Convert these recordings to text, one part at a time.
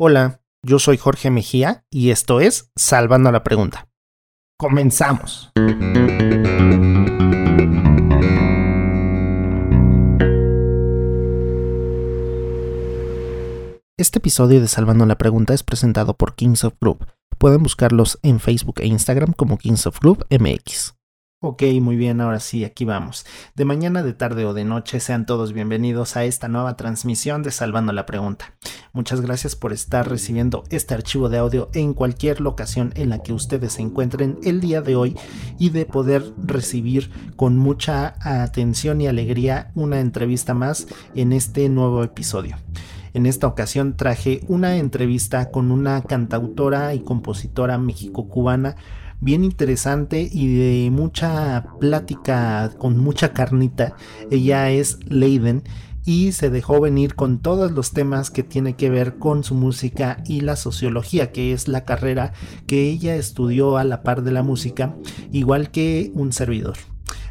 Hola, yo soy Jorge Mejía y esto es Salvando la Pregunta. Comenzamos. Este episodio de Salvando la Pregunta es presentado por Kings of Group. Pueden buscarlos en Facebook e Instagram como Kings of Group MX. Ok, muy bien, ahora sí, aquí vamos. De mañana, de tarde o de noche, sean todos bienvenidos a esta nueva transmisión de Salvando la Pregunta. Muchas gracias por estar recibiendo este archivo de audio en cualquier locación en la que ustedes se encuentren el día de hoy y de poder recibir con mucha atención y alegría una entrevista más en este nuevo episodio. En esta ocasión traje una entrevista con una cantautora y compositora mexico-cubana bien interesante y de mucha plática con mucha carnita. Ella es Leiden y se dejó venir con todos los temas que tiene que ver con su música y la sociología, que es la carrera que ella estudió a la par de la música, igual que un servidor.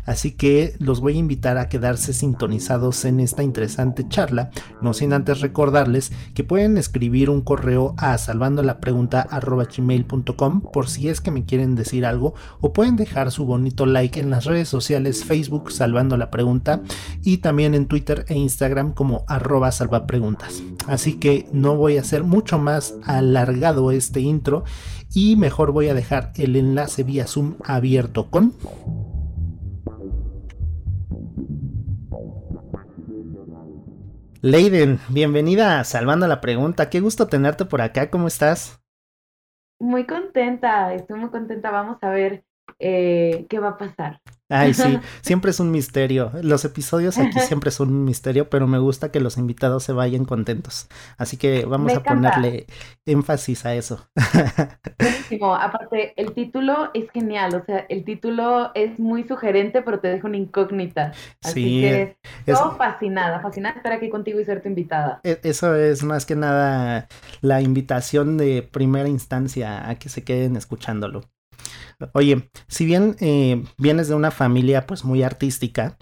Así que los voy a invitar a quedarse sintonizados en esta interesante charla, no sin antes recordarles que pueden escribir un correo a salvando la pregunta gmail.com por si es que me quieren decir algo o pueden dejar su bonito like en las redes sociales Facebook salvando la pregunta y también en Twitter e Instagram como arroba salvapreguntas. Así que no voy a hacer mucho más alargado este intro y mejor voy a dejar el enlace vía Zoom abierto con Leiden, bienvenida a Salvando la Pregunta. Qué gusto tenerte por acá. ¿Cómo estás? Muy contenta, estoy muy contenta. Vamos a ver eh, qué va a pasar. Ay, sí, siempre es un misterio. Los episodios aquí siempre son un misterio, pero me gusta que los invitados se vayan contentos. Así que vamos a ponerle énfasis a eso. Buenísimo. Aparte, el título es genial. O sea, el título es muy sugerente, pero te deja una incógnita. Así sí, que es... fascinada, fascinada estar aquí contigo y ser tu invitada. E, eso es más que nada la invitación de primera instancia a que se queden escuchándolo. Oye, si bien eh, vienes de una familia pues muy artística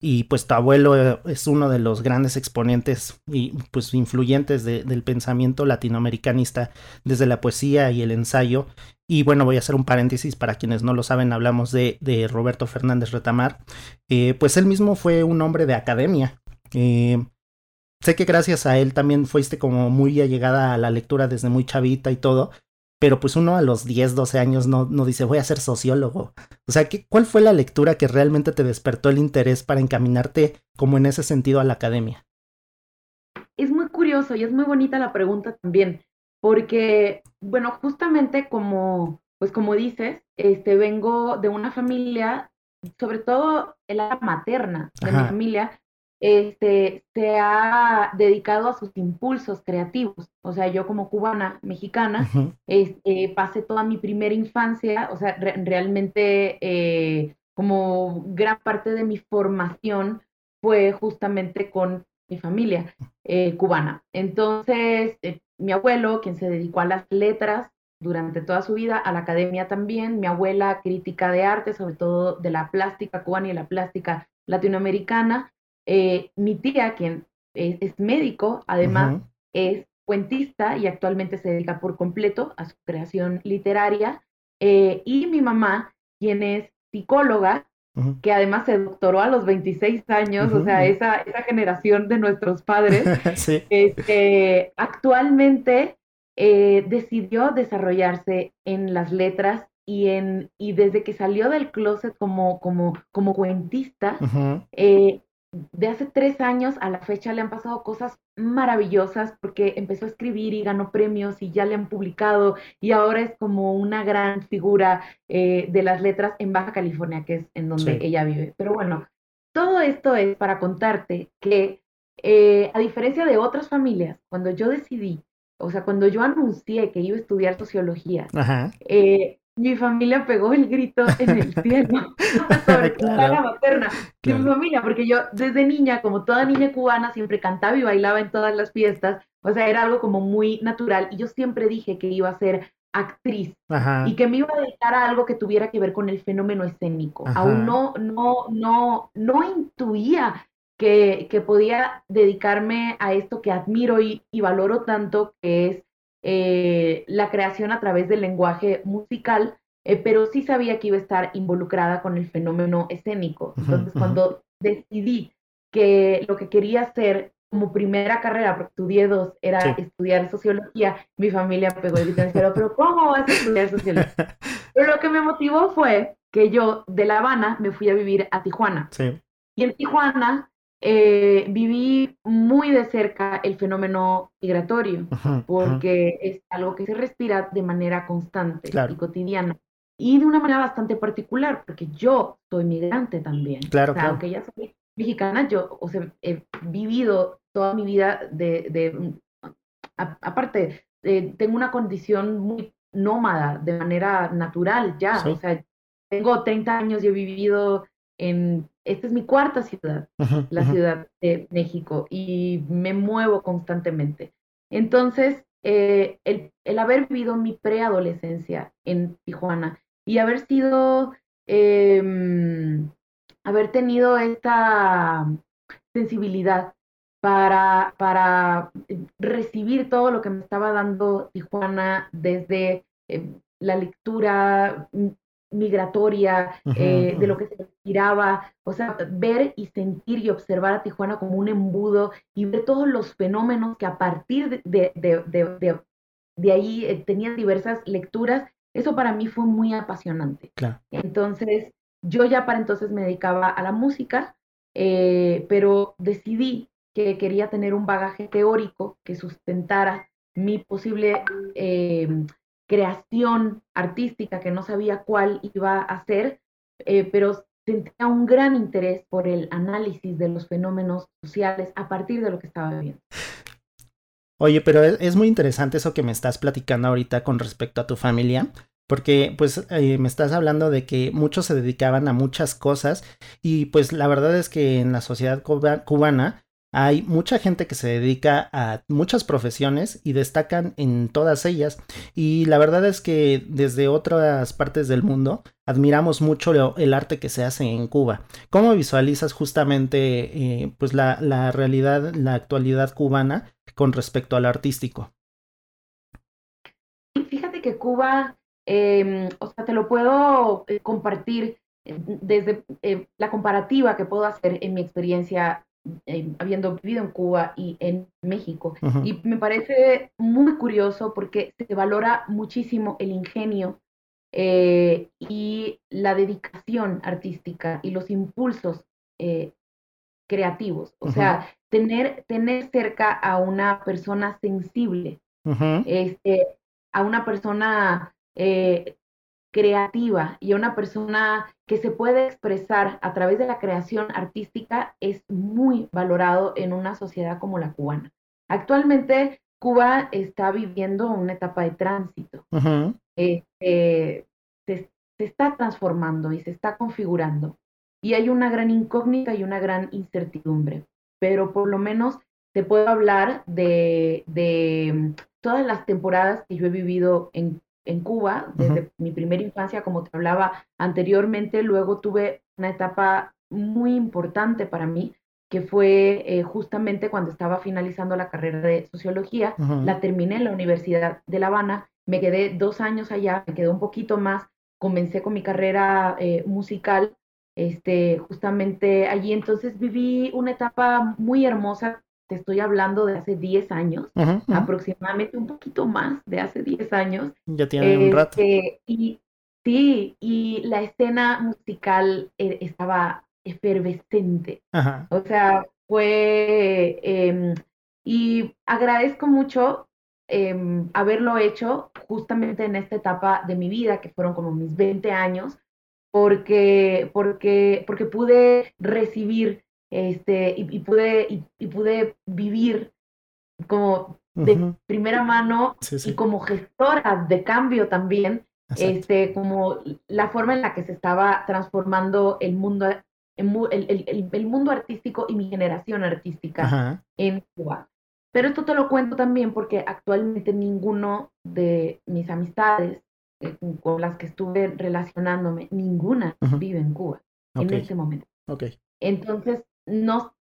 y pues tu abuelo eh, es uno de los grandes exponentes y pues influyentes del pensamiento latinoamericanista desde la poesía y el ensayo, y bueno, voy a hacer un paréntesis para quienes no lo saben, hablamos de, Roberto Fernández Retamar, eh, pues él mismo fue un hombre de academia. sé que gracias a él también fuiste como muy allegada a la lectura desde muy chavita y todo, pero pues uno a los 10, 12 años no, no dice voy a ser sociólogo. O sea, ¿qué, ¿cuál fue la lectura que realmente te despertó el interés para encaminarte como en ese sentido a la academia? Es muy curioso y es muy bonita la pregunta también, porque, bueno, justamente como, pues como dices, este, vengo de una familia, sobre todo el ala materna de mi familia, este, se ha dedicado a sus impulsos creativos. O sea, yo como cubana, mexicana, este, pasé toda mi primera infancia, o sea, realmente eh, como gran parte de mi formación fue justamente con mi familia eh, cubana. Entonces, eh, mi abuelo, quien se dedicó a las letras durante toda su vida, a la academia también, mi abuela crítica de arte, sobre todo de la plástica cubana y la plástica latinoamericana, eh, mi tía, quien es, médico, además es cuentista y actualmente se dedica por completo a su creación literaria. Eh, y mi mamá, quien es psicóloga, que además se doctoró a los 26 años, o sea, esa, esa, generación de nuestros padres, este, actualmente eh, decidió desarrollarse en las letras y, en, y desde que salió del closet como, como, como cuentista, de hace tres años a la fecha le han pasado cosas maravillosas porque empezó a escribir y ganó premios y ya le han publicado y ahora es como una gran figura eh, de las letras en Baja California, que es en donde ella vive. Pero bueno, todo esto es para contarte que eh, a diferencia de otras familias, cuando yo decidí, o sea, cuando yo anuncié que iba a estudiar sociología, eh, mi familia pegó el grito en el cielo, sobre la materna de mi familia, porque yo desde niña, como toda niña cubana, siempre cantaba y bailaba en todas las fiestas, o sea, era algo como muy natural, y yo siempre dije que iba a ser actriz y que me iba a dedicar a algo que tuviera que ver con el fenómeno escénico. Aún no, no, no, no intuía que, que podía dedicarme a esto que admiro y, y valoro tanto, que es eh, la creación a través del lenguaje musical, eh, pero sí sabía que iba a estar involucrada con el fenómeno escénico. Entonces, cuando decidí que lo que quería hacer como primera carrera, porque estudié dos, era estudiar sociología, mi familia pegó el grito y dijeron, pero ¿cómo vas a estudiar sociología? pero lo que me motivó fue que yo de La Habana me fui a vivir a Tijuana. Y en Tijuana eh, viví muy de cerca el fenómeno migratorio, porque es algo que se respira de manera constante y cotidiana. Y de una manera bastante particular, porque yo soy migrante también. Claro, Aunque ya soy mexicana, yo o sea, he vivido toda mi vida de, de aparte, eh, tengo una condición muy nómada de manera natural ya, o sea, tengo 30 años y he vivido en, esta es mi cuarta ciudad, la ciudad de México, y me muevo constantemente. Entonces, eh, el, el, haber vivido mi preadolescencia en Tijuana y haber sido, em, haber tenido esta sensibilidad para, para recibir todo lo que me estaba dando Tijuana desde eh, la lectura migratoria, eh, de lo que se respiraba, o sea, ver y sentir y observar a Tijuana como un embudo y ver todos los fenómenos que a partir de, de, de, ahí eh, tenían diversas lecturas, eso para mí fue muy apasionante. Entonces, yo ya para entonces me dedicaba a la música, eh, pero decidí que quería tener un bagaje teórico que sustentara mi posible creación artística que no sabía cuál iba a hacer, eh, pero sentía un gran interés por el análisis de los fenómenos sociales a partir de lo que estaba viendo. Oye, pero es, muy interesante eso que me estás platicando ahorita con respecto a tu familia, porque pues eh, me estás hablando de que muchos se dedicaban a muchas cosas y pues la verdad es que en la sociedad cubana hay mucha gente que se dedica a muchas profesiones y destacan en todas ellas. Y la verdad es que desde otras partes del mundo admiramos mucho el arte que se hace en Cuba. ¿Cómo visualizas justamente eh, pues la, la, realidad, la actualidad cubana con respecto al artístico? Fíjate que Cuba, em, o sea, te lo puedo eh, compartir eh, desde la comparativa que puedo hacer en mi experiencia eh, habiendo vivido en Cuba y en México. Y me parece muy curioso porque se valora muchísimo el ingenio eh, y la dedicación artística y los impulsos eh, creativos. O sea, tener, tener cerca a una persona sensible, este, a una persona creativa y una persona que se puede expresar a través de la creación artística es muy valorado en una sociedad como la cubana. Actualmente Cuba está viviendo una etapa de tránsito. Este, se, está transformando y se está configurando. Y hay una gran incógnita y una gran incertidumbre. Pero por lo menos te puedo hablar de, de todas las temporadas que yo he vivido en en Cuba, desde mi primera infancia, como te hablaba anteriormente, luego tuve una etapa muy importante para mí, que fue eh, justamente cuando estaba finalizando la carrera de sociología, la terminé en la Universidad de La Habana, me quedé dos años allá, me quedé un poquito más, comencé con mi carrera eh, musical, este, justamente allí, entonces viví una etapa muy hermosa te estoy hablando de hace 10 años, aproximadamente un poquito más de hace 10 años. Ya tiene un rato. Este, y sí, y la escena musical eh, estaba efervescente. O sea, fue, em, y agradezco mucho em, haberlo hecho justamente en esta etapa de mi vida, que fueron como mis 20 años, porque, porque, porque pude recibir este, y, pude, y, pude vivir como de primera mano y como gestora de cambio también, este, como la forma en la que se estaba transformando el mundo, el, el, mundo artístico y mi generación artística en Cuba. Pero esto te lo cuento también porque actualmente ninguno de mis amistades eh, con las que estuve relacionándome, ninguna vive en Cuba en este momento. Okay. Entonces, no,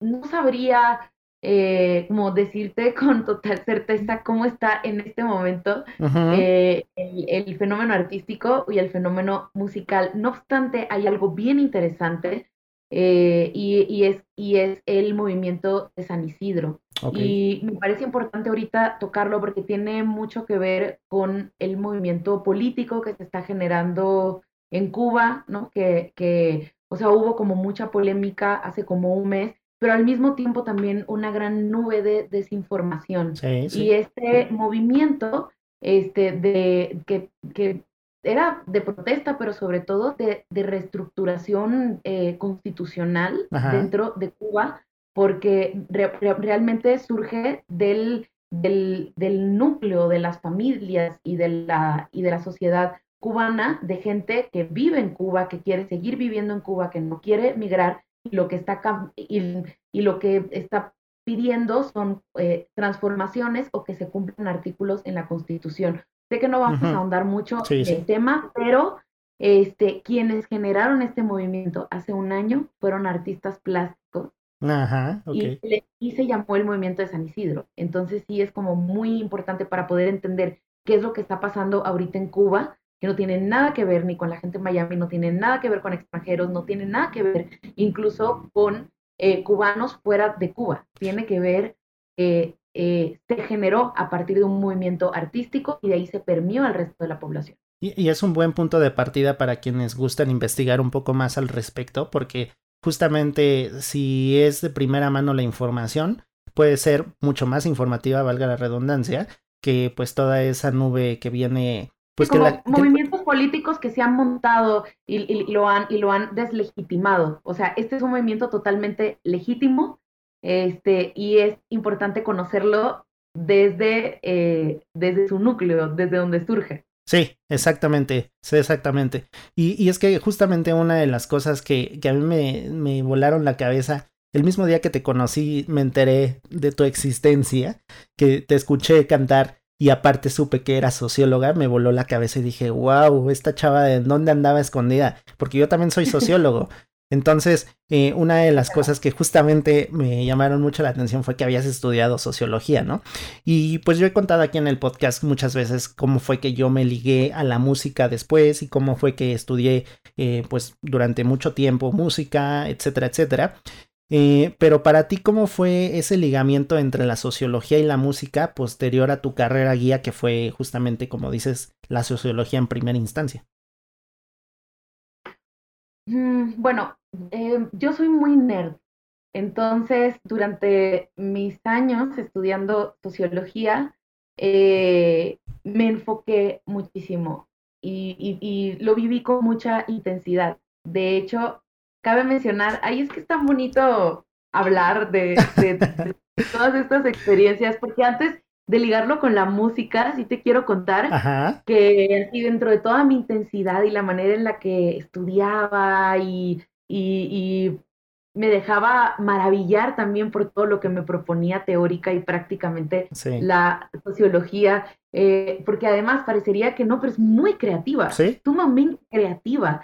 no sabría eh, como decirte con total certeza cómo está en este momento eh, el, fenómeno artístico y el fenómeno musical. No obstante, hay algo bien interesante eh, y, es, y es el movimiento de San Isidro. Y me parece importante ahorita tocarlo porque tiene mucho que ver con el movimiento político que se está generando en Cuba, ¿no? Que, que o sea, hubo como mucha polémica hace como un mes pero al mismo tiempo también una gran nube de desinformación. Y este movimiento este, de, que, que, era de protesta, pero sobre todo de, de reestructuración eh, constitucional dentro de Cuba, porque realmente surge del, del, del, núcleo de las familias y de, la, y de la sociedad cubana, de gente que vive en Cuba, que quiere seguir viviendo en Cuba, que no quiere migrar y lo que está, y, y lo que está pidiendo son eh, transformaciones o que se cumplan artículos en la Constitución. Sé que no vamos a ahondar mucho en el tema, pero este, quienes generaron este movimiento hace un año fueron artistas plásticos. Ajá, y, y, se llamó el movimiento de San Isidro. Entonces sí es como muy importante para poder entender qué es lo que está pasando ahorita en Cuba que no tiene nada que ver ni con la gente en Miami, no tiene nada que ver con extranjeros, no tiene nada que ver incluso con eh, cubanos fuera de Cuba. Tiene que ver, eh, se generó a partir de un movimiento artístico y de ahí se permió al resto de la población. Y, es un buen punto de partida para quienes gustan investigar un poco más al respecto, porque justamente si es de primera mano la información, puede ser mucho más informativa, valga la redundancia, que pues toda esa nube que viene pues movimientos políticos que se han montado y, lo han, y lo han deslegitimado. O sea, este es un movimiento totalmente legítimo este, y es importante conocerlo desde, eh, desde su núcleo, desde donde surge. Sí, exactamente, sí, exactamente. Y, y, es que justamente una de las cosas que, que a mí me, me volaron la cabeza, el mismo día que te conocí me enteré de tu existencia, que te escuché cantar y aparte supe que era socióloga, me voló la cabeza y dije, wow, esta chava de dónde andaba escondida, porque yo también soy sociólogo. Entonces, eh, una de las cosas que justamente me llamaron mucho la atención fue que habías estudiado sociología, ¿no? Y pues yo he contado aquí en el podcast muchas veces cómo fue que yo me ligué a la música después y cómo fue que estudié eh, pues durante mucho tiempo música, etcétera, etcétera. Eh, pero para ti, ¿cómo fue ese ligamiento entre la sociología y la música posterior a tu carrera guía, que fue justamente, como dices, la sociología en primera instancia? Mm, bueno, eh, yo soy muy nerd. Entonces, durante mis años estudiando sociología, eh, me enfoqué muchísimo y lo viví con mucha intensidad. De hecho, cabe mencionar, ahí es que es tan bonito hablar de, todas estas experiencias, porque antes de ligarlo con la música, sí te quiero contar que así dentro de toda mi intensidad y la manera en la que estudiaba y, y, me dejaba maravillar también por todo lo que me proponía teórica y prácticamente la sociología, eh, porque además parecería que no, pero es muy creativa, sumamente creativa.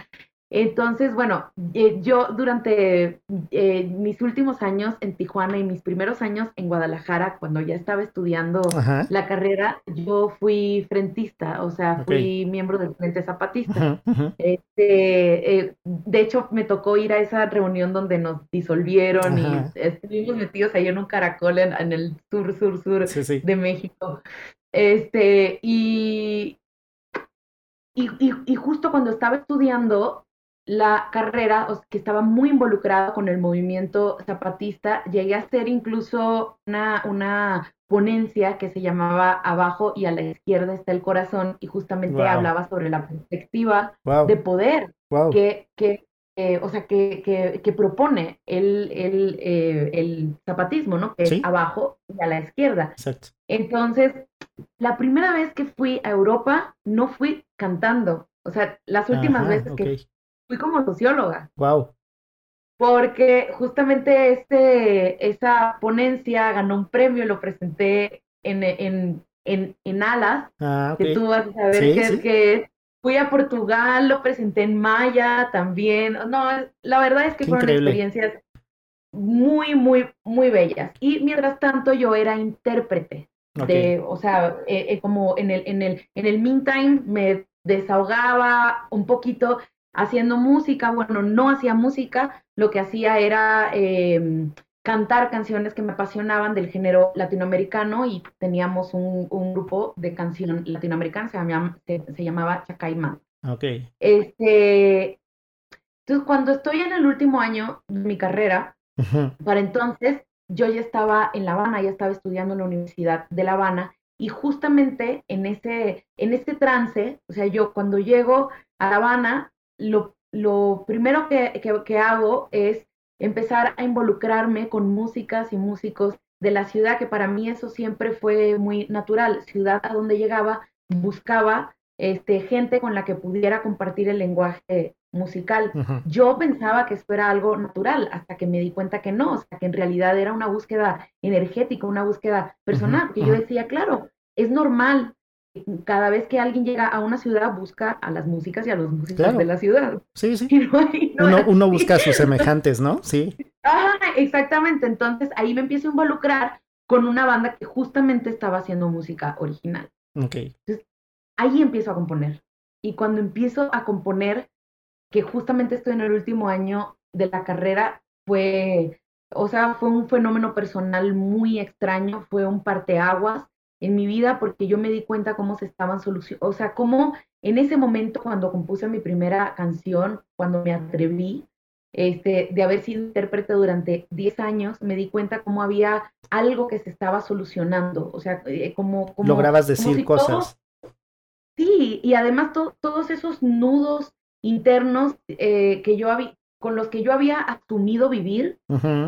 Entonces, bueno, eh, yo durante eh, mis últimos años en Tijuana y mis primeros años en Guadalajara, cuando ya estaba estudiando la carrera, yo fui frentista, o sea, fui miembro del Frente Zapatista. Este, eh, de hecho, me tocó ir a esa reunión donde nos disolvieron y estuvimos metidos ahí en un caracol en, el sur, sur, sur de México. Este, y, y, y, justo cuando estaba estudiando, la carrera, que estaba muy involucrada con el movimiento zapatista, llegué a hacer incluso una, una ponencia que se llamaba Abajo y a la izquierda está el corazón y justamente hablaba sobre la perspectiva de poder que, que eh, o sea, que, que, propone el, el, eh, el, zapatismo, ¿no? Que es abajo y a la izquierda. Entonces, la primera vez que fui a Europa, no fui cantando. O sea, las últimas veces que fui como socióloga. Wow. Porque justamente este, esa ponencia ganó un premio, lo presenté en, en, en, en Alas, ah, que tú vas a saber qué, es. Fui a Portugal, lo presenté en Maya también. No, la verdad es que fueron experiencias muy, muy, muy bellas. Y mientras tanto yo era intérprete. De, o sea, eh, eh, como en el, en, el, en el meantime me desahogaba un poquito haciendo música, bueno, no hacía música, lo que hacía era em, cantar canciones que me apasionaban del género latinoamericano y teníamos un, grupo de canción latinoamericana, se, llamaba, se, llamaba Chacaimán. Ok. Este, entonces, cuando estoy en el último año de mi carrera, para entonces yo ya estaba en La Habana, ya estaba estudiando en la Universidad de La Habana y justamente en ese, en ese trance, o sea, yo cuando llego a La Habana, lo, lo primero que, que, hago es empezar a involucrarme con músicas y músicos de la ciudad, que para mí eso siempre fue muy natural. Ciudad a donde llegaba, buscaba este, gente con la que pudiera compartir el lenguaje musical. Yo pensaba que esto era algo natural hasta que me di cuenta que no, o sea, que en realidad era una búsqueda energética, una búsqueda personal, que yo decía, claro, es normal. Cada vez que alguien llega a una ciudad, busca a las músicas y a los músicos de la ciudad. Sí, sí. uno, uno, busca a sus semejantes, ¿no? Sí. Ajá, exactamente. Entonces ahí me empiezo a involucrar con una banda que justamente estaba haciendo música original. Ok. Entonces, ahí empiezo a componer. Y cuando empiezo a componer, que justamente estoy en el último año de la carrera, fue, o sea, fue un fenómeno personal muy extraño, fue un parteaguas en mi vida porque yo me di cuenta cómo se estaban solucionando, o sea, cómo en ese momento cuando compuse mi primera canción, cuando me atreví, este, de haber sido intérprete durante 10 años, me di cuenta cómo había algo que se estaba solucionando, o sea, eh, como... como Lograbas decir cosas. Sí, y además todos esos nudos internos eh, que yo había, con los que yo había asumido vivir,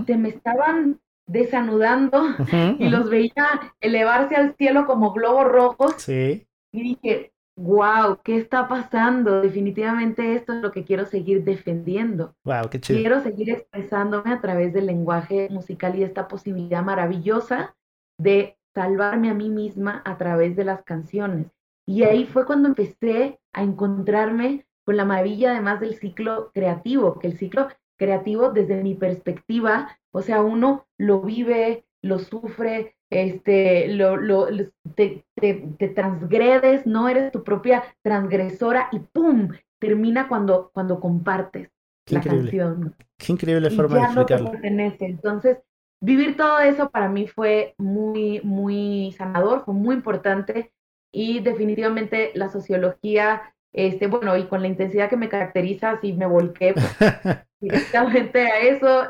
se me estaban desanudando y los veía elevarse al cielo como globos rojos. Sí. Y dije, wow, ¿qué está pasando? Definitivamente esto es lo que quiero seguir defendiendo. Wow, qué chido. Quiero seguir expresándome a través del lenguaje musical y esta posibilidad maravillosa de salvarme a mí misma a través de las canciones. Y ahí fue cuando empecé a encontrarme con la maravilla además del ciclo creativo, que el ciclo creativo desde mi perspectiva, o sea, uno lo vive, lo sufre, este, lo, lo, te, te, transgredes, no eres tu propia transgresora y ¡pum! termina cuando, cuando compartes la canción. Qué increíble forma de explicarlo. Entonces, vivir todo eso para mí fue muy, muy sanador, fue muy importante y definitivamente la sociología, este, bueno, y con la intensidad que me caracteriza, así me volqué pues, directamente a eso.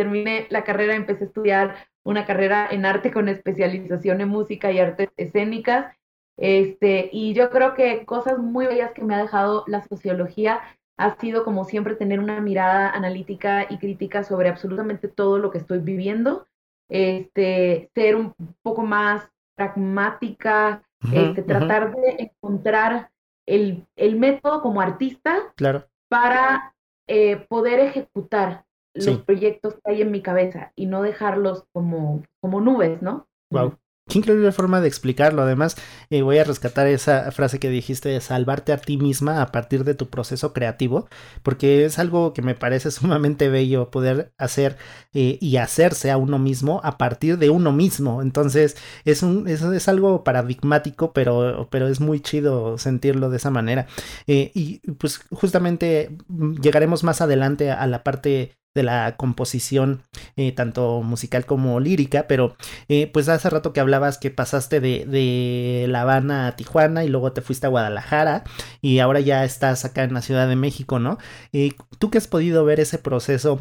Terminé la carrera, empecé a estudiar una carrera en arte con especialización en música y artes escénicas. Este, y yo creo que cosas muy bellas que me ha dejado la sociología ha sido como siempre tener una mirada analítica y crítica sobre absolutamente todo lo que estoy viviendo, este, ser un poco más pragmática, este, tratar de encontrar el, el, método como artista claro. para eh, poder ejecutar los proyectos que hay en mi cabeza y no dejarlos como, como nubes, ¿no? Wow. Qué increíble forma de explicarlo. Además, eh, voy a rescatar esa frase que dijiste de salvarte a ti misma a partir de tu proceso creativo, porque es algo que me parece sumamente bello poder hacer eh, y hacerse a uno mismo a partir de uno mismo. Entonces, es, un, es, es algo paradigmático, pero, pero es muy chido sentirlo de esa manera. Eh, y pues justamente mm, llegaremos más adelante a la parte de la composición eh, tanto musical como lírica, pero eh, pues hace rato que hablabas que pasaste de, de, La Habana a Tijuana y luego te fuiste a Guadalajara y ahora ya estás acá en la Ciudad de México, ¿no? Eh, Tú que has podido ver ese proceso,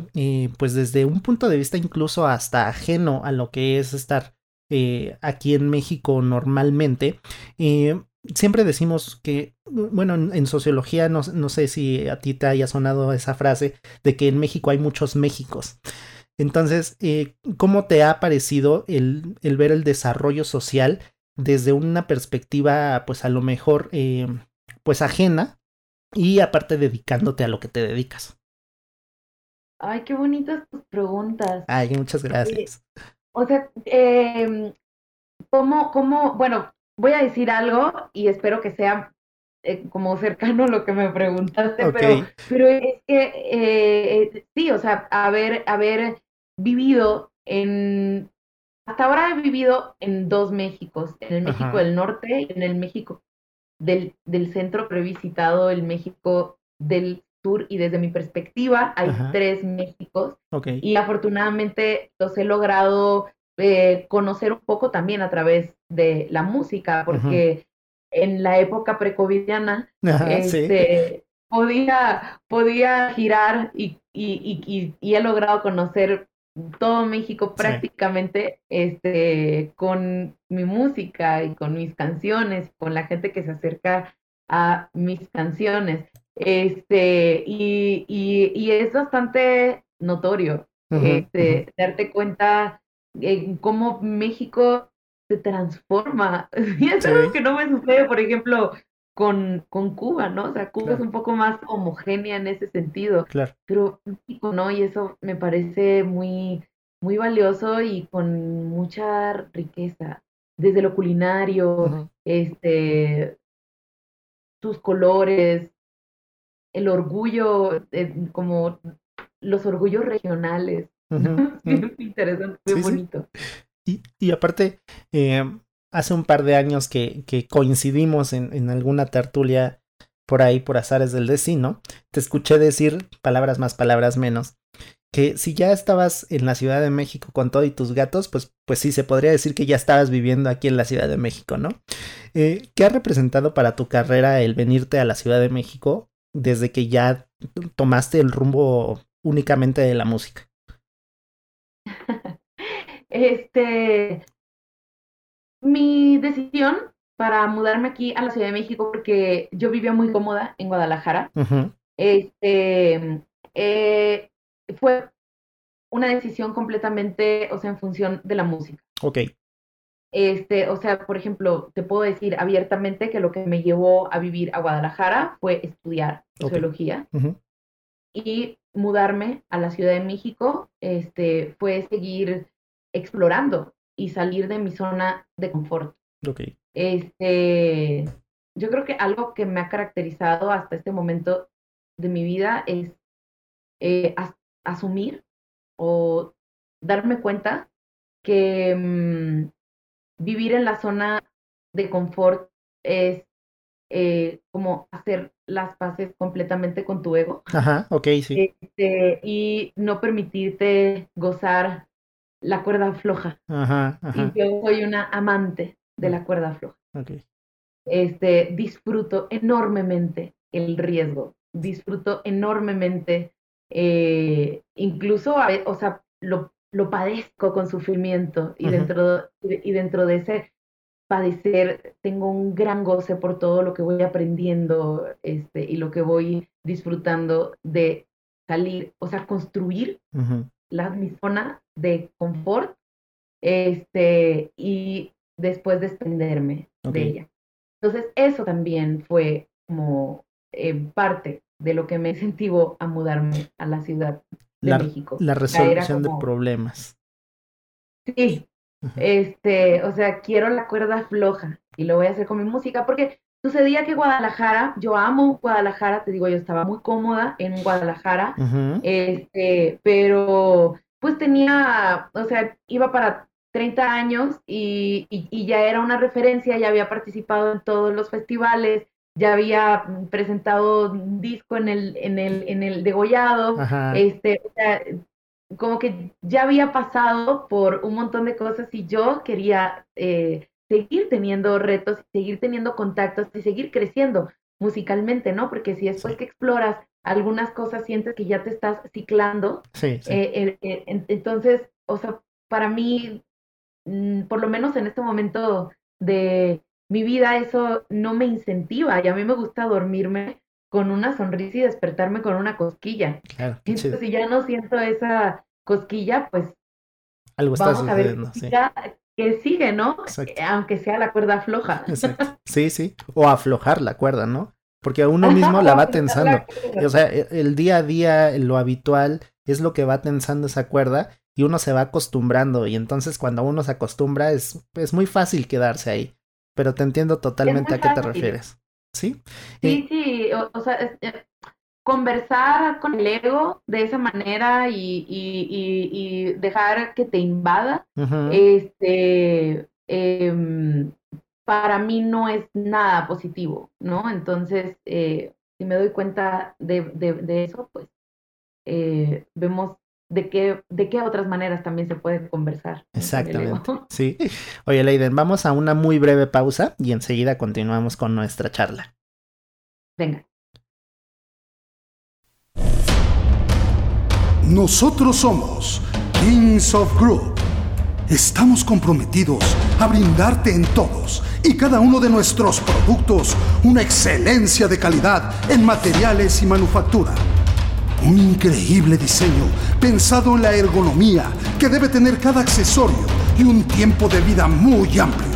pues desde un punto de vista incluso hasta ajeno a lo que es estar aquí en México normalmente, siempre decimos que, bueno, en, sociología no, no, sé si a ti te haya sonado esa frase de que en México hay muchos Méxicos. Entonces, eh, ¿cómo te ha parecido el, el, ver el desarrollo social desde una perspectiva, pues a lo mejor, eh, pues ajena y aparte dedicándote a lo que te dedicas? Ay, qué bonitas tus preguntas. Ay, muchas gracias. o sea, eh, ¿cómo, cómo, bueno, voy a decir algo y espero que sea eh, como cercano a lo que me preguntaste, pero, pero es que eh, sí, o sea, haber, haber vivido en, hasta ahora he vivido en dos Méxicos, en el México del Norte y en el México del, del centro, pero he visitado el México del Sur y desde mi perspectiva hay tres Méxicos y afortunadamente los he logrado eh, conocer un poco también a través de la música, porque en la época precovidiana este, podía, podía girar y, y, y, he logrado conocer todo México prácticamente este, con mi música y con mis canciones, con la gente que se acerca a mis canciones. Este, y, y, es bastante notorio este, darte cuenta en cómo México se transforma. Y es algo que no me sucede, por ejemplo, con, con Cuba, ¿no? O sea, Cuba es un poco más homogénea en ese sentido. Claro. Pero México, ¿no? Y eso me parece muy, muy valioso y con mucha riqueza. Desde lo culinario, este, sus colores, el orgullo, eh, como los orgullos regionales. Interesante, muy bonito. Y, y, aparte, eh, hace un par de años que, que coincidimos en, en, alguna tertulia por ahí, por azares del destino, te escuché decir, palabras más, palabras menos, que si ya estabas en la Ciudad de México con todo y tus gatos, pues, pues sí, se podría decir que ya estabas viviendo aquí en la Ciudad de México, ¿no? Eh, ¿Qué ha representado para tu carrera el venirte a la Ciudad de México desde que ya tomaste el rumbo únicamente de la música? Este, mi decisión para mudarme aquí a la Ciudad de México, porque yo vivía muy cómoda en Guadalajara, este, eh, fue una decisión completamente, o sea, en función de la música. Ok. Este, o sea, por ejemplo, te puedo decir abiertamente que lo que me llevó a vivir a Guadalajara fue estudiar sociología y mudarme a la Ciudad de México, este, fue seguir explorando y salir de mi zona de confort. Okay. Este, yo creo que algo que me ha caracterizado hasta este momento de mi vida es eh, asumir o darme cuenta que mm, vivir en la zona de confort es eh, como hacer las paces completamente con tu ego. Ajá, ok, sí. Este, y no permitirte gozar la cuerda floja. Ajá, ajá. Y yo soy una amante de la cuerda floja. Okay. Este, disfruto enormemente el riesgo, disfruto enormemente, eh, incluso, o sea, lo, lo, padezco con sufrimiento y, dentro, y dentro de ese padecer tengo un gran goce por todo lo que voy aprendiendo este, y lo que voy disfrutando de salir, o sea, construir la, mi zona de confort este, y después desprenderme de ella. Entonces, eso también fue como eh, parte de lo que me incentivó a mudarme a la Ciudad de México. La resolución de problemas. Sí, este, o sea, quiero la cuerda floja y lo voy a hacer con mi música porque sucedía que Guadalajara, yo amo Guadalajara, te digo, yo estaba muy cómoda en Guadalajara, este, pero pues tenía, o sea, iba para 30 años y, y, ya era una referencia, ya había participado en todos los festivales, ya había presentado un disco en el, en el, en el degollado, este, o sea, como que ya había pasado por un montón de cosas y yo quería eh, seguir teniendo retos, seguir teniendo contactos y seguir creciendo musicalmente, ¿no? Porque si después que exploras algunas cosas sientes que ya te estás ciclando, sí, eh, eh, entonces, o sea, para mí, mm, por lo menos en este momento de mi vida, eso no me incentiva y a mí me gusta dormirme con una sonrisa y despertarme con una cosquilla. Claro, Entonces, si ya no siento esa cosquilla, pues algo está vamos a ver que sigue, ¿no? Aunque sea la cuerda floja. Exacto. Sí, sí. O aflojar la cuerda, ¿no? Porque uno mismo la va tensando. O sea, e, el día a día, lo habitual, es lo que va tensando esa cuerda y uno se va acostumbrando. Y entonces cuando uno se acostumbra es, es muy fácil quedarse ahí. Pero te entiendo totalmente a qué te refieres. ¿Sí? Sí, sí. O, sea, eh, conversar con el ego de esa manera y, dejar que te invada, este, em, para mí no es nada positivo, ¿no? Entonces, eh, si me doy cuenta de, eso, pues eh, vemos de qué, de qué otras maneras también se puede conversar. Exactamente. Sí. Oye, Leiden, vamos a una muy breve pausa y enseguida continuamos con nuestra charla. Venga. Nosotros somos Kings of Group. Estamos comprometidos a brindarte en todos y cada uno de nuestros productos una excelencia de calidad en materiales y manufactura. Un increíble diseño pensado en la ergonomía que debe tener cada accesorio y un tiempo de vida muy amplio.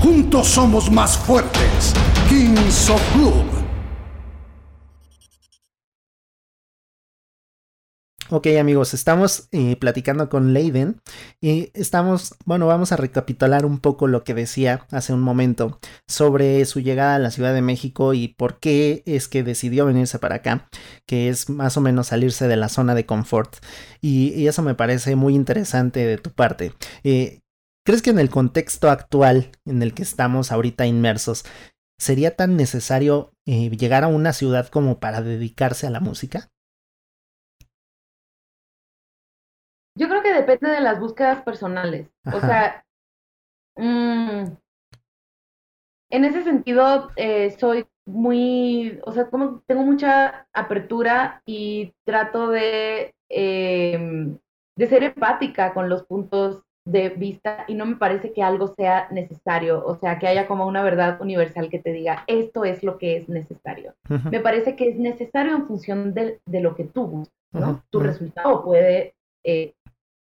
Juntos somos más fuertes. Kings of Group. Ok amigos, estamos eh, platicando con Leiden y estamos, bueno, vamos a recapitular un poco lo que decía hace un momento sobre su llegada a la Ciudad de México y por qué es que decidió venirse para acá, que es más o menos salirse de la zona de confort y, eso me parece muy interesante de tu parte. Eh, ¿Crees que en el contexto actual en el que estamos ahorita inmersos, sería tan necesario eh, llegar a una ciudad como para dedicarse a la música? Yo creo que depende de las búsquedas personales. O sea, mm, en ese sentido, eh, soy muy, o sea, como tengo mucha apertura y trato de, em, de ser empática con los puntos de vista y no me parece que algo sea necesario, o sea, que haya como una verdad universal que te diga, esto es lo que es necesario. Me parece que es necesario en función de, de lo que tú buscas, ¿no? Tu resultado puede eh,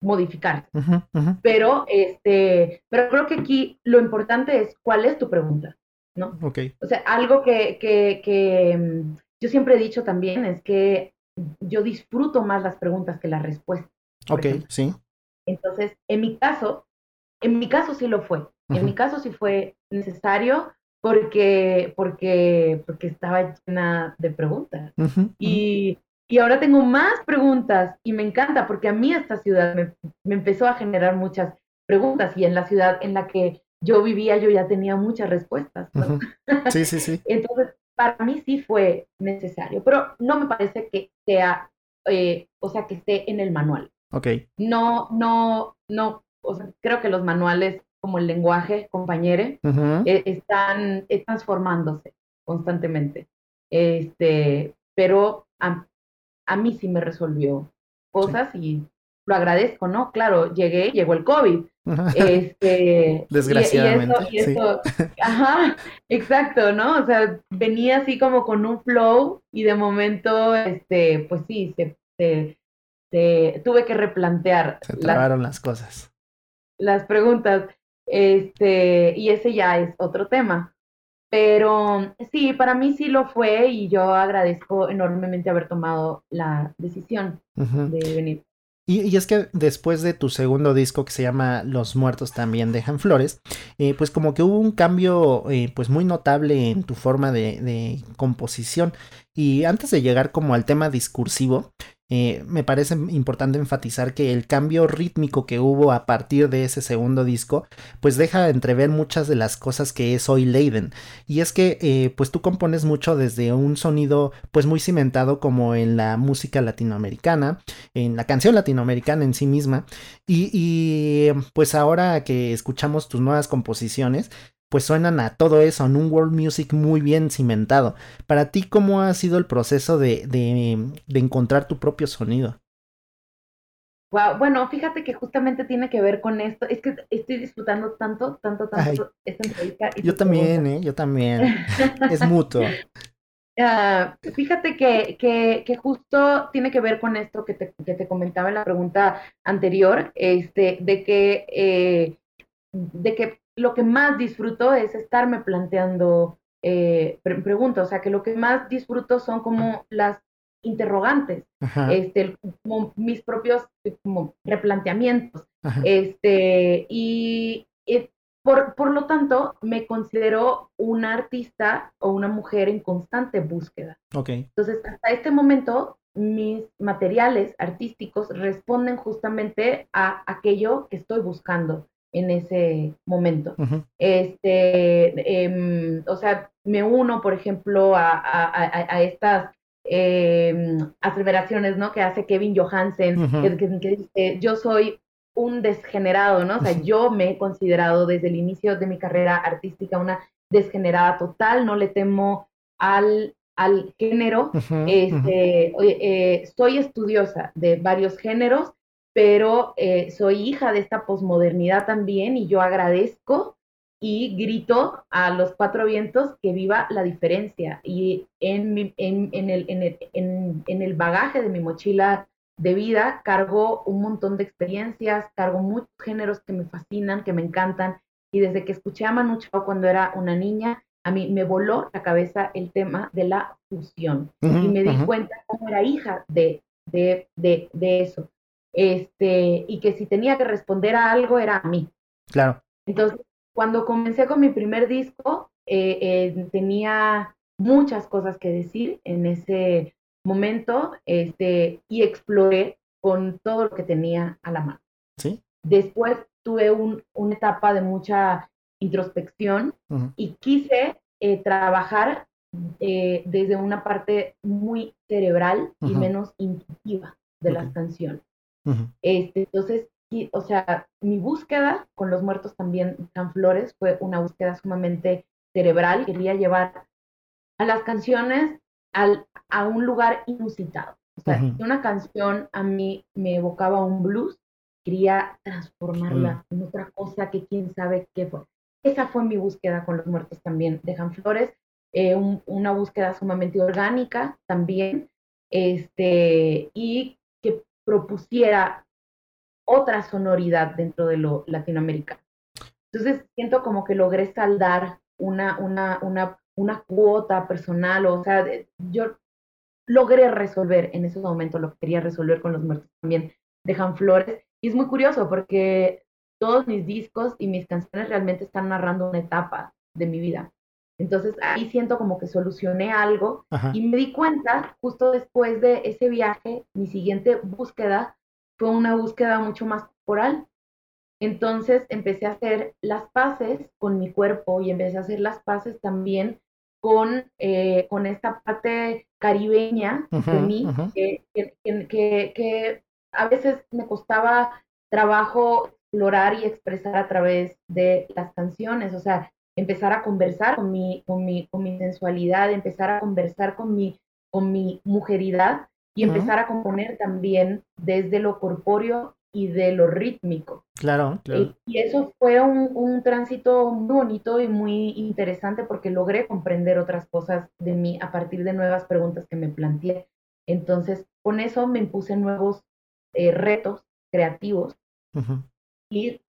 modificar. Pero, este, pero creo que aquí lo importante es cuál es tu pregunta, ¿no? Ok. O sea, algo que, que, que mm, yo siempre he dicho también es que yo disfruto más las preguntas que las respuestas. Ok, sí. Entonces, en mi caso, en mi caso sí lo fue. En mi caso sí fue necesario porque, porque, porque estaba llena de preguntas. y, y ahora tengo más preguntas y me encanta porque a mí esta ciudad me, empezó a generar muchas preguntas y en la ciudad en la que yo vivía yo ya tenía muchas respuestas. Sí, sí, sí. Entonces, para mí sí fue necesario, pero no me parece que sea, eh, o sea, que esté en el manual. Ok. No, no, no, o sea, creo que los manuales como el lenguaje, compañere, eh, están, transformándose constantemente. Este, pero a mí sí me resolvió cosas y lo agradezco, ¿no? Claro, llegué, llegó el COVID. Este, Desgraciadamente. Y, eso, ajá, exacto, ¿no? O sea, venía así como con un flow y de momento, este, pues sí, se, se, tuve que replantear. Se trabaron las, las cosas. Las preguntas. Este, y ese ya es otro tema. Pero sí, para mí sí lo fue y yo agradezco enormemente haber tomado la decisión de venir. Y, es que después de tu segundo disco que se llama Los muertos también dejan flores, eh, pues como que hubo un cambio eh, pues muy notable en tu forma de, de, composición. Y antes de llegar como al tema discursivo, eh, me parece importante enfatizar que el cambio rítmico que hubo a partir de ese segundo disco, pues deja entrever muchas de las cosas que es hoy Leiden. Y es que, eh, pues tú compones mucho desde un sonido, pues muy cimentado como en la música latinoamericana, en la canción latinoamericana en sí misma. Y, y pues ahora que escuchamos tus nuevas composiciones, pues suenan a todo eso, en un world music muy bien cimentado. Para ti, ¿cómo ha sido el proceso de, de, encontrar tu propio sonido? Wow, bueno, fíjate que justamente tiene que ver con esto. Es que estoy disfrutando tanto, tanto, tanto esta entrevista. yo también, ¿eh? Yo también. es mutuo. Ah, fíjate que, que, que, justo tiene que ver con esto que te, que te, comentaba en la pregunta anterior, este, de que, eh, de que lo que más disfruto es estarme planteando eh, preguntas, o sea, que lo que más disfruto son como las interrogantes, este, como mis propios como replanteamientos, este, y, por, por lo tanto, me considero una artista o una mujer en constante búsqueda. Ok. Entonces, hasta este momento, mis materiales artísticos responden justamente a aquello que estoy buscando en ese momento. Este, em, o sea, me uno, por ejemplo, a, a- a- a estas em, aseveraciones, ¿no? Que hace Kevin Johansen, que, que- que dice, yo soy un desgenerado, ¿no? O sea, yo me he considerado desde el inicio de mi carrera artística una desgenerada total, no le temo al, al género, este, eh, soy estudiosa de varios géneros, pero eh, soy hija de esta posmodernidad también y yo agradezco y grito a los cuatro vientos que viva la diferencia. Y en, mi- en, en el, en, el, en, en el bagaje de mi mochila de vida cargo un montón de experiencias, cargo muchos géneros que me fascinan, que me encantan. Y desde que escuché a Manu Chao cuando era una niña, a mí me voló la cabeza el tema de la fusión y me di cuenta cómo era hija de, de, de, de eso. Este, y que si tenía que responder a algo era a mí. Claro. Entonces, cuando comencé con mi primer disco, eh, eh, tenía muchas cosas que decir en ese momento este, y exploré con todo lo que tenía a la mano. Sí. Después tuve un- una etapa de mucha introspección y quise eh, trabajar desde una parte muy cerebral y menos intuitiva de las Ok. Este, entonces, y- o sea, mi búsqueda con los muertos también, San Flores, fue una búsqueda sumamente cerebral. Quería llevar a las canciones al, a un lugar inusitado. O sea, si una canción a mí me evocaba un blues, quería transformarla en otra cosa que quién sabe qué fue. Esa fue mi búsqueda con los muertos también. Dejan Flores, eh, un- una búsqueda sumamente orgánica también, este, y propusiera otra sonoridad dentro de lo latinoamericano. Entonces siento como que logré saldar una, una, una, una cuota personal, o sea, yo logré resolver en esos momentos lo que quería resolver con los muertos también dejan flores. Y es muy curioso porque todos mis discos y mis canciones realmente están narrando una etapa de mi vida. Entonces ahí siento como que solucioné algo Ajá. y me di cuenta justo después de ese viaje, mi siguiente búsqueda fue una búsqueda mucho más corporal. Entonces empecé a hacer las paces con mi cuerpo y empecé a hacer las paces también con, eh, con esta parte caribeña de mí, que- que- que a veces me costaba trabajo explorar y expresar a través de las canciones, o sea, empezar a conversar con mi, con mi, con mi sensualidad, empezar a conversar con mi, con mi mujeridad y empezar a componer también desde lo corpóreo y de lo rítmico. Claro, claro. Y, y eso fue un, un tránsito muy bonito y muy interesante porque logré comprender otras cosas de mí a partir de nuevas preguntas que me planteé. Entonces, con eso me impuse nuevos eh, retos creativos Ujú. y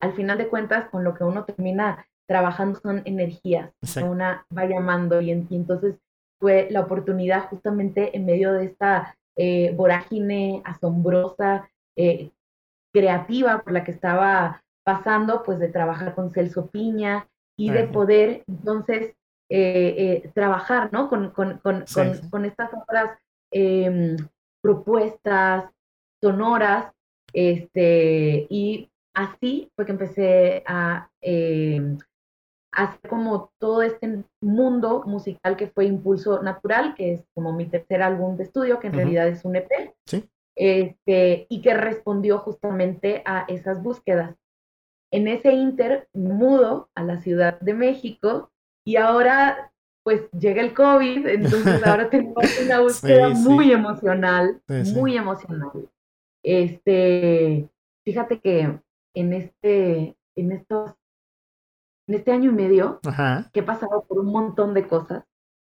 al final de cuentas, con lo que uno termina trabajando son energías Exacto. una va llamando y, en- y entonces fue la oportunidad justamente en medio de esta eh, vorágine asombrosa, eh, creativa por la que estaba pasando, pues de trabajar con Celso Piña y de poder entonces eh, trabajar, ¿no? Con, con, con, Sí, con, sí. con estas otras em, propuestas sonoras, este, y así fue que empecé a em, hacer como todo este mundo musical que fue Impulso Natural, que es como mi tercer álbum de estudio, que en realidad es un EP, Sí. este, y que respondió justamente a esas búsquedas. En ese inter mudo a la Ciudad de México y ahora pues llega el COVID, entonces ahora tengo una búsqueda Sí, sí. muy emocional, muy emocional. Este, fíjate que en este, en estos, en este año y medio Ajá. que he pasado por un montón de cosas,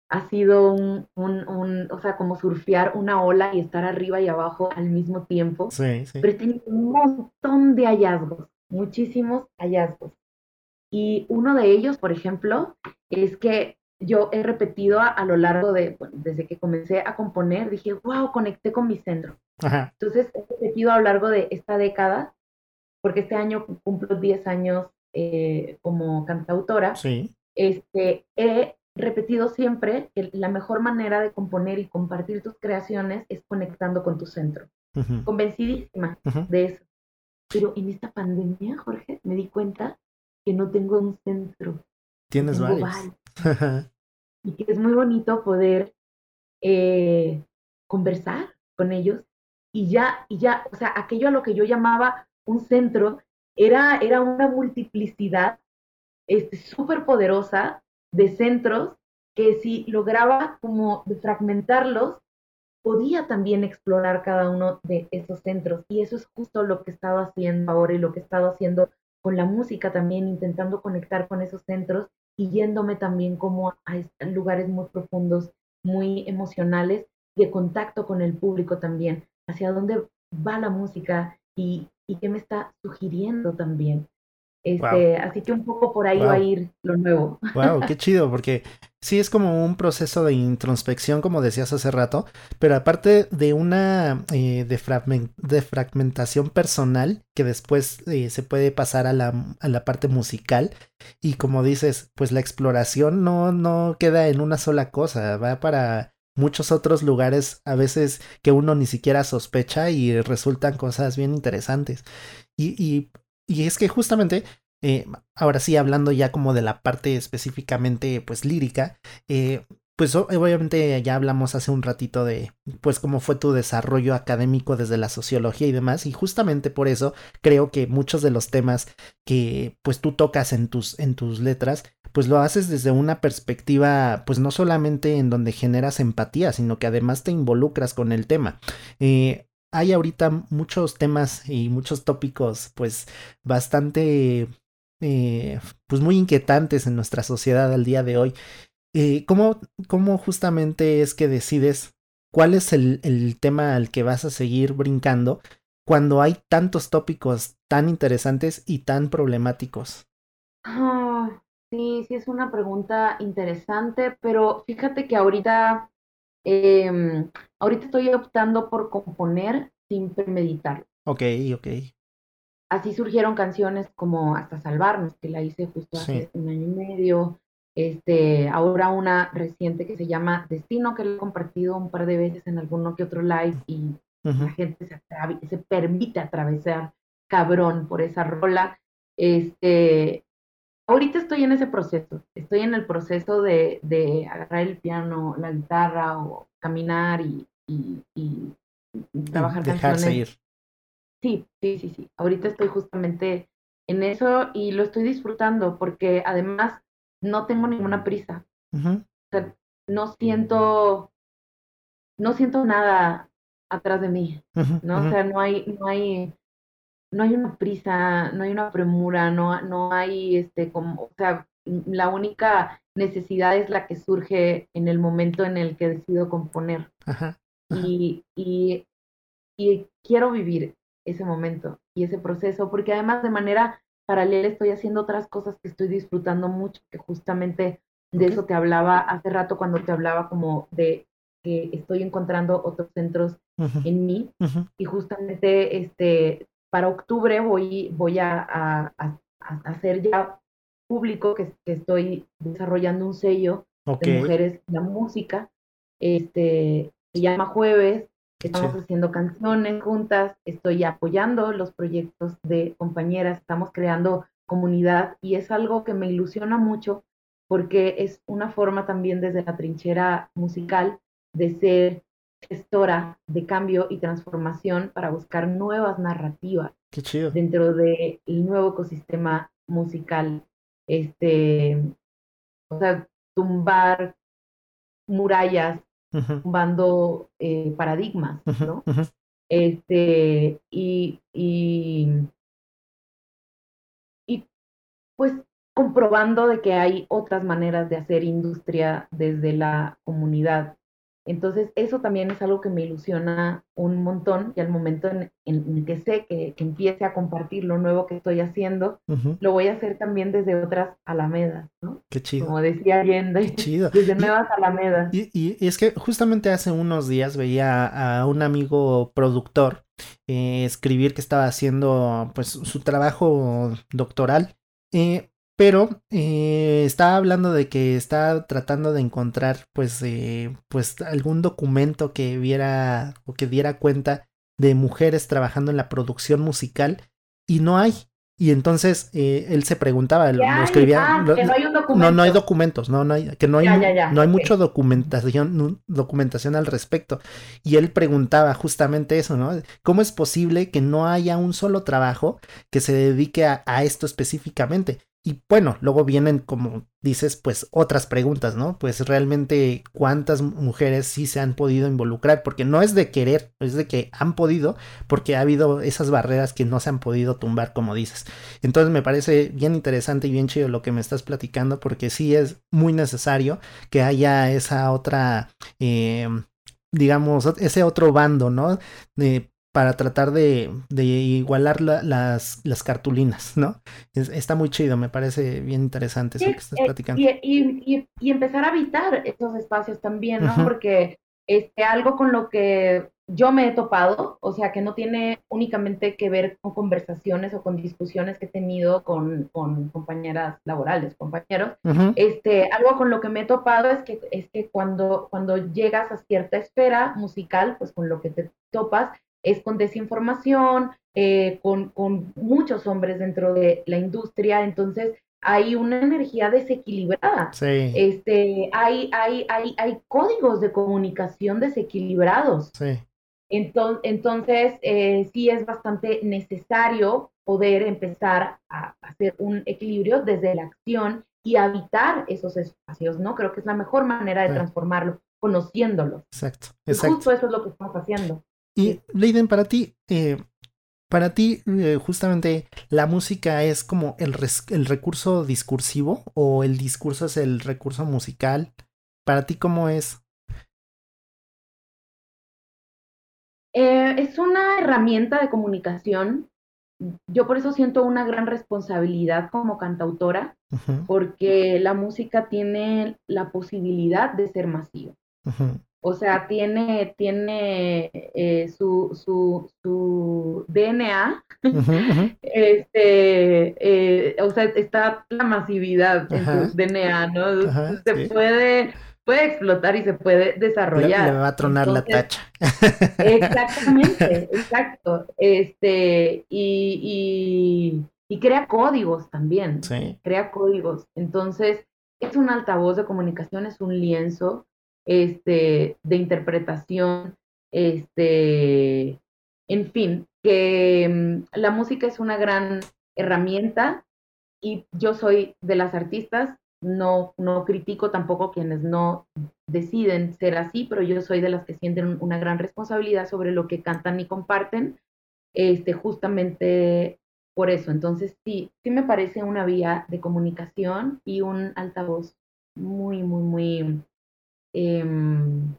ha sido un, un, un, o sea, como surfear una ola y estar arriba y abajo al mismo tiempo Sí, sí. pero he tenido un montón de hallazgos, muchísimos hallazgos. Y uno de ellos, por ejemplo, es que yo he repetido a, a lo largo de, bueno, desde que comencé a componer, dije, wow, conecté con mi centro. Ajá. Entonces he repetido a lo largo de esta década, porque este año cumplo 10 años eh, como cantautora, este, he repetido siempre que la mejor manera de componer y compartir tus creaciones es conectando con tu centro. Convencidísima de eso. Pero en esta pandemia, Jorge, me di cuenta que no tengo un centro. Tienes varios. y que es muy bonito poder eh, conversar con ellos y ya, y ya, o sea, aquello a lo que yo llamaba un centro era, era una multiplicidad este, súper poderosa de centros que si lograba como fragmentarlos, podía también explorar cada uno de esos centros. Y eso es justo lo que he estado haciendo ahora y lo que he estado haciendo con la música también, intentando conectar con esos centros y yéndome también como a lugares muy profundos, muy emocionales, de contacto con el público también, hacia dónde va la música y, y qué me está sugiriendo también. Este, Así que un poco por ahí va a ir lo nuevo. Wow, qué chido, porque sí es como un proceso de introspección, como decías hace rato, pero aparte de una eh, de, fragmentación personal que después eh, se puede pasar a la, a la, parte musical y como dices, pues la exploración no, no queda en una sola cosa, va para muchos otros lugares a veces que uno ni siquiera sospecha y resultan cosas bien interesantes. Y, y es que justamente, eh, ahora sí, hablando ya como de la parte específicamente, pues lírica, eh, pues obviamente ya hablamos hace un ratito de, pues cómo fue tu desarrollo académico desde la sociología y demás, y justamente por eso creo que muchos de los temas que pues tú tocas en tus, en tus letras, pues lo haces desde una perspectiva, pues no solamente en donde generas empatía, sino que además te involucras con el tema. Eh, hay ahorita muchos temas y muchos tópicos pues bastante eh, pues muy inquietantes en nuestra sociedad al día de hoy. Eh, ¿cómo, ¿Cómo justamente es que decides cuál es el, el, tema al que vas a seguir brincando cuando hay tantos tópicos tan interesantes y tan problemáticos? Ah, sí, sí es una pregunta interesante, pero fíjate que ahorita eh, ahorita estoy optando por componer sin premeditarlo. Ok, ok. Así surgieron canciones como Hasta Salvarnos, que la hice justo hace un año y medio. Este, ahora una reciente que se llama Destino, que lo he compartido un par de veces en alguno que otro live y la gente se, se permite atravesar cabrón por esa rola. Este, ahorita estoy en ese proceso, estoy en el proceso de, de agarrar el piano, la guitarra o caminar y, y, y trabajar Dejarse ir. Sí, sí, sí, sí. Ahorita estoy justamente en eso y lo estoy disfrutando porque además no tengo ninguna prisa. o sea, no siento, no siento nada atrás de mí, ¿no? O sea, no hay, no hay, no hay una prisa, no hay una premura, no, no hay este como, o sea, la única necesidad es la que surge en el momento en el que decido componer. Y, y, y quiero vivir ese momento y ese proceso, porque además de manera paralela estoy haciendo otras cosas que estoy disfrutando mucho, que justamente de eso te hablaba hace rato cuando te hablaba como de que estoy encontrando otros centros en mí y justamente este para octubre voy, voy a, hacer ya público que, estoy desarrollando un sello de mujeres en la música. Este, se llama Jueves, estamos haciendo canciones juntas, estoy apoyando los proyectos de compañeras, estamos creando comunidad y es algo que me ilusiona mucho porque es una forma también desde la trinchera musical de ser gestora de cambio y transformación para buscar nuevas narrativas dentro del nuevo ecosistema musical. Este, o sea, tumbar murallas, tumbando eh, paradigmas, ¿no? Este, y, y, y pues comprobando de que hay otras maneras de hacer industria desde la comunidad entonces, eso también es algo que me ilusiona un montón y al momento en, en que sé que, empiece a compartir lo nuevo que estoy haciendo, lo voy a hacer también desde otras alamedas, ¿no? Qué chido. Como decía Allende, chido. desde nuevas alamedas. Y, y, es que justamente hace unos días veía a un amigo productor eh, escribir que estaba haciendo pues su trabajo doctoral Eh, pero eh, estaba hablando de que está tratando de encontrar pues, eh, pues algún documento que viera o que diera cuenta de mujeres trabajando en la producción musical y no hay. Y entonces eh, él se preguntaba, lo escribía. Ah, que no, hay un no, no hay documentos, no, no hay, que no hay, no hay mucho documentación, documentación al respecto. Y él preguntaba justamente eso, ¿no? ¿Cómo es posible que no haya un solo trabajo que se dedique a esto específicamente? Y bueno, luego vienen, como dices, pues otras preguntas, ¿no? Pues realmente cuántas mujeres sí se han podido involucrar, porque no es de querer, es de que han podido, porque ha habido esas barreras que no se han podido tumbar, como dices. Entonces me parece bien interesante y bien chido lo que me estás platicando, porque sí es muy necesario que haya esa otra... Eh, digamos, ese otro bando, ¿no? Para tratar de, igualar las, las, cartulinas, ¿no? está muy chido, me parece bien interesante eso que estás eh, platicando. Y, empezar a habitar esos espacios también, ¿no? Porque este, algo con lo que yo me he topado, o sea, que no tiene únicamente que ver con conversaciones o con discusiones que he tenido con, compañeras laborales, compañeros, este, algo con lo que me he topado es que, es que cuando, cuando llegas a cierta esfera musical, pues con lo que te topas, es con desinformación, eh, con, muchos hombres dentro de la industria, entonces hay una energía desequilibrada. Sí. Este, hay, hay, hay, hay códigos de comunicación desequilibrados. Sí. Entonces, entonces eh, sí es bastante necesario poder empezar a hacer un equilibrio desde la acción y habitar esos espacios, ¿no? Creo que es la mejor manera de transformarlo, conociéndolo. Exacto, exacto. justo eso es lo que estamos haciendo. Y Leiden, para ti, eh, para ti, eh, justamente, ¿la música es como el, el, recurso discursivo o el discurso es el recurso musical? ¿Para ti cómo es? Eh, es una herramienta de comunicación. Yo por eso siento una gran responsabilidad como cantautora, porque la música tiene la posibilidad de ser masiva. O sea, tiene, tiene eh, su, su, su, DNA, este, eh, o sea, está la masividad en su DNA, ¿no? se puede, puede explotar y se puede desarrollar. Le, va a tronar la tacha. exactamente, exacto. Este, y, y, y, crea códigos también. Sí. Crea códigos. Entonces, es un altavoz de comunicación, es un lienzo este, de interpretación, este, en fin, que mm, la música es una gran herramienta y yo soy de las artistas, no, no critico tampoco quienes no deciden ser así, pero yo soy de las que sienten una gran responsabilidad sobre lo que cantan y comparten, este, justamente por eso. Entonces, sí, sí me parece una vía de comunicación y un altavoz muy, muy, muy Em,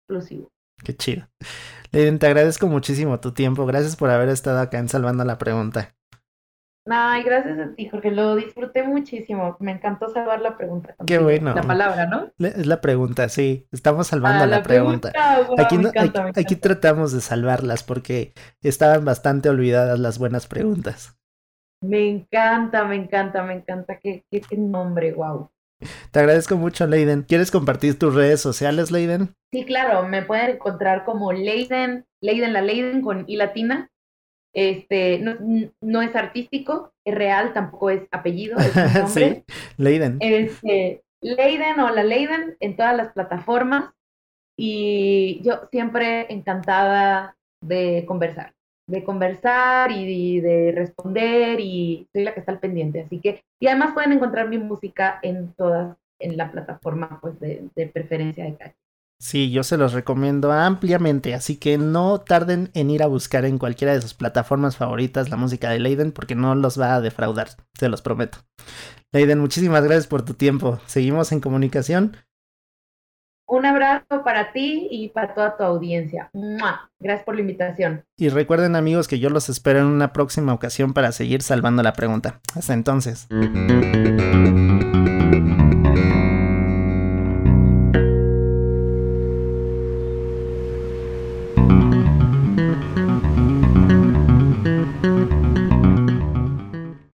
explosivo. Qué chido. Leiden, te agradezco muchísimo tu tiempo. Gracias por haber estado acá en Salvando la Pregunta. Ay, gracias a ti, Jorge. Lo disfruté muchísimo. Me encantó salvar la pregunta. Qué bueno. La palabra, ¿no? Es la pregunta, sí. Estamos salvando ah, la, pregunta. aquí, tratamos de salvarlas porque estaban bastante olvidadas las buenas preguntas. Me encanta, me encanta, me encanta. Qué, qué, qué nombre, wow. Te agradezco mucho, Leiden. ¿Quieres compartir tus redes sociales, Leiden? Sí, claro, me pueden encontrar como Leiden, Leiden la Leiden con I latina. Este, no, es artístico, es real, tampoco es apellido, es sí, Leiden. Este, Leiden o la Leiden en todas las plataformas y yo siempre encantada de conversar de conversar y de, responder y soy la que está al pendiente. Así que, y además pueden encontrar mi música en todas, en la plataforma pues de, preferencia de cada. Sí, yo se los recomiendo ampliamente, así que no tarden en ir a buscar en cualquiera de sus plataformas favoritas la música de Leiden porque no los va a defraudar, se los prometo. Leiden, muchísimas gracias por tu tiempo. Seguimos en comunicación. Un abrazo para ti y para toda tu audiencia. Gracias por la invitación. Y recuerden amigos que yo los espero en una próxima ocasión para seguir salvando la pregunta. Hasta entonces.